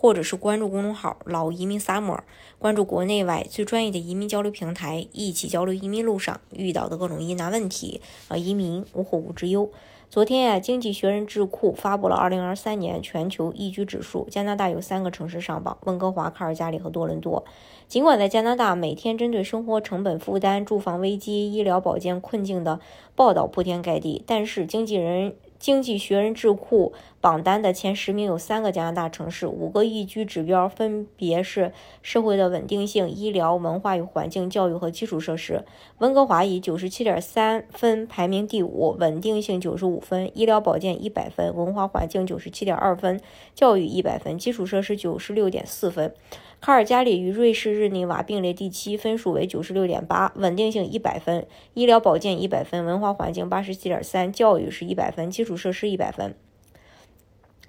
或者是关注公众号“老移民 Summer”，关注国内外最专业的移民交流平台，一起交流移民路上遇到的各种疑难问题，啊，移民无后顾之忧。昨天呀，经济学人智库发布了2023年全球宜居指数，加拿大有三个城市上榜：温哥华、卡尔加里和多伦多。尽管在加拿大每天针对生活成本负担、住房危机、医疗保健困境的报道铺天盖地，但是经纪人。经济学人智库榜单的前十名有三个加拿大城市，五个宜居指标分别是社会的稳定性、医疗、文化与环境、教育和基础设施。温哥华以九十七点三分排名第五，稳定性九十五分，医疗保健一百分，文化环境九十七点二分，教育一百分，基础设施九十六点四分。卡尔加里与瑞士日内瓦并列第七，分数为九十六点八，稳定性一百分，医疗保健一百分，文化环境八十七点三，教育是一百分，基础设施一百分。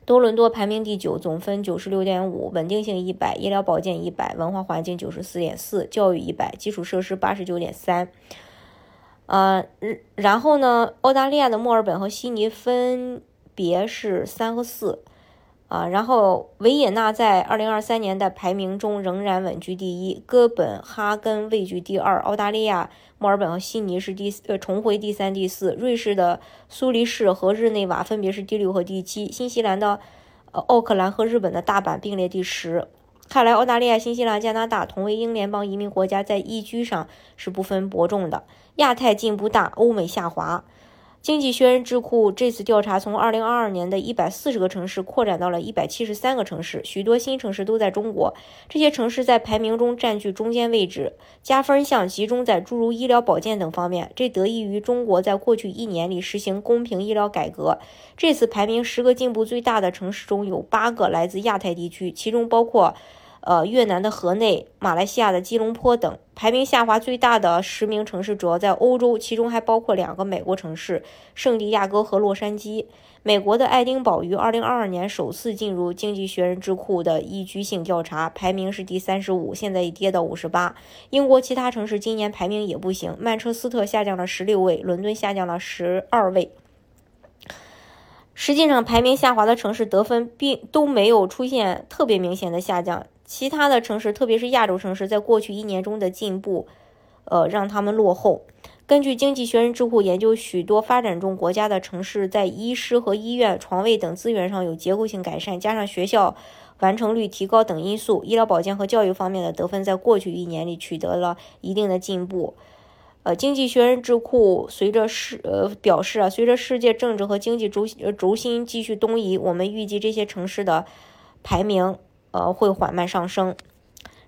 多伦多排名第九，总分九十六点五，稳定性一百，医疗保健一百，文化环境九十四点四，教育一百，基础设施八十九点三。呃，然后呢，澳大利亚的墨尔本和悉尼分别是三和四。啊，然后维也纳在二零二三年的排名中仍然稳居第一，哥本哈根位居第二，澳大利亚墨尔本和悉尼是第呃重回第三、第四，瑞士的苏黎世和日内瓦分别是第六和第七，新西兰的呃奥克兰和日本的大阪并列第十。看来澳大利亚、新西兰、加拿大同为英联邦移民国家，在宜居上是不分伯仲的。亚太进步大，欧美下滑。经济学人智库这次调查从2022年的140个城市扩展到了173个城市，许多新城市都在中国。这些城市在排名中占据中间位置，加分项集中在诸如医疗保健等方面。这得益于中国在过去一年里实行公平医疗改革。这次排名十个进步最大的城市中有八个来自亚太地区，其中包括。呃，越南的河内、马来西亚的吉隆坡等排名下滑最大的十名城市主要在欧洲，其中还包括两个美国城市圣地亚哥和洛杉矶。美国的爱丁堡于2022年首次进入经济学人智库的宜居性调查，排名是第三十五，现在已跌到五十八。英国其他城市今年排名也不行，曼彻斯特下降了十六位，伦敦下降了十二位。实际上，排名下滑的城市得分并都没有出现特别明显的下降。其他的城市，特别是亚洲城市，在过去一年中的进步，呃，让他们落后。根据经济学人智库研究，许多发展中国家的城市在医师和医院床位等资源上有结构性改善，加上学校完成率提高等因素，医疗保健和教育方面的得分在过去一年里取得了一定的进步。呃，经济学人智库随着世呃表示啊，随着世界政治和经济轴轴心继续东移，我们预计这些城市的排名。呃，会缓慢上升。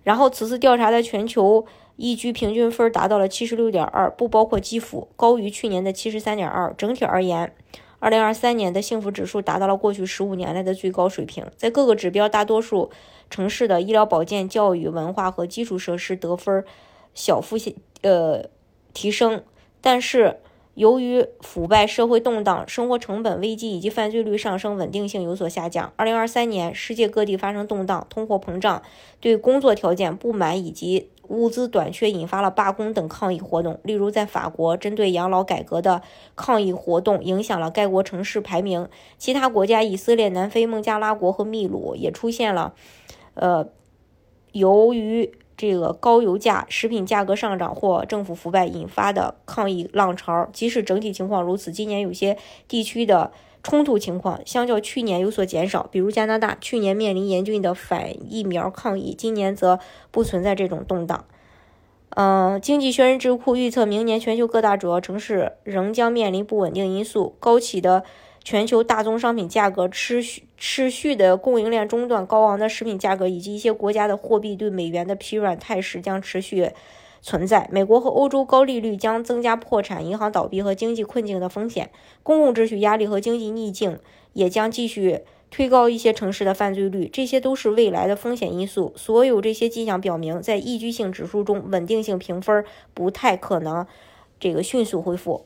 然后，此次调查的全球宜居平均分达到了七十六点二，不包括基辅，高于去年的七十三点二。整体而言，二零二三年的幸福指数达到了过去十五年来的最高水平。在各个指标，大多数城市的医疗保健、教育、文化和基础设施得分小幅呃提升，但是。由于腐败、社会动荡、生活成本危机以及犯罪率上升，稳定性有所下降。二零二三年，世界各地发生动荡，通货膨胀，对工作条件不满以及物资短缺引发了罢工等抗议活动。例如，在法国，针对养老改革的抗议活动影响了该国城市排名。其他国家，以色列、南非、孟加拉国和秘鲁也出现了，呃，由于。这个高油价、食品价格上涨或政府腐败引发的抗议浪潮，即使整体情况如此，今年有些地区的冲突情况相较去年有所减少。比如加拿大，去年面临严峻的反疫苗抗议，今年则不存在这种动荡。嗯，经济学人智库预测，明年全球各大主要城市仍将面临不稳定因素，高企的。全球大宗商品价格持续持续的供应链中断，高昂的食品价格以及一些国家的货币对美元的疲软态势将持续存在。美国和欧洲高利率将增加破产、银行倒闭和经济困境的风险。公共秩序压力和经济逆境也将继续推高一些城市的犯罪率。这些都是未来的风险因素。所有这些迹象表明，在宜居性指数中，稳定性评分不太可能这个迅速恢复。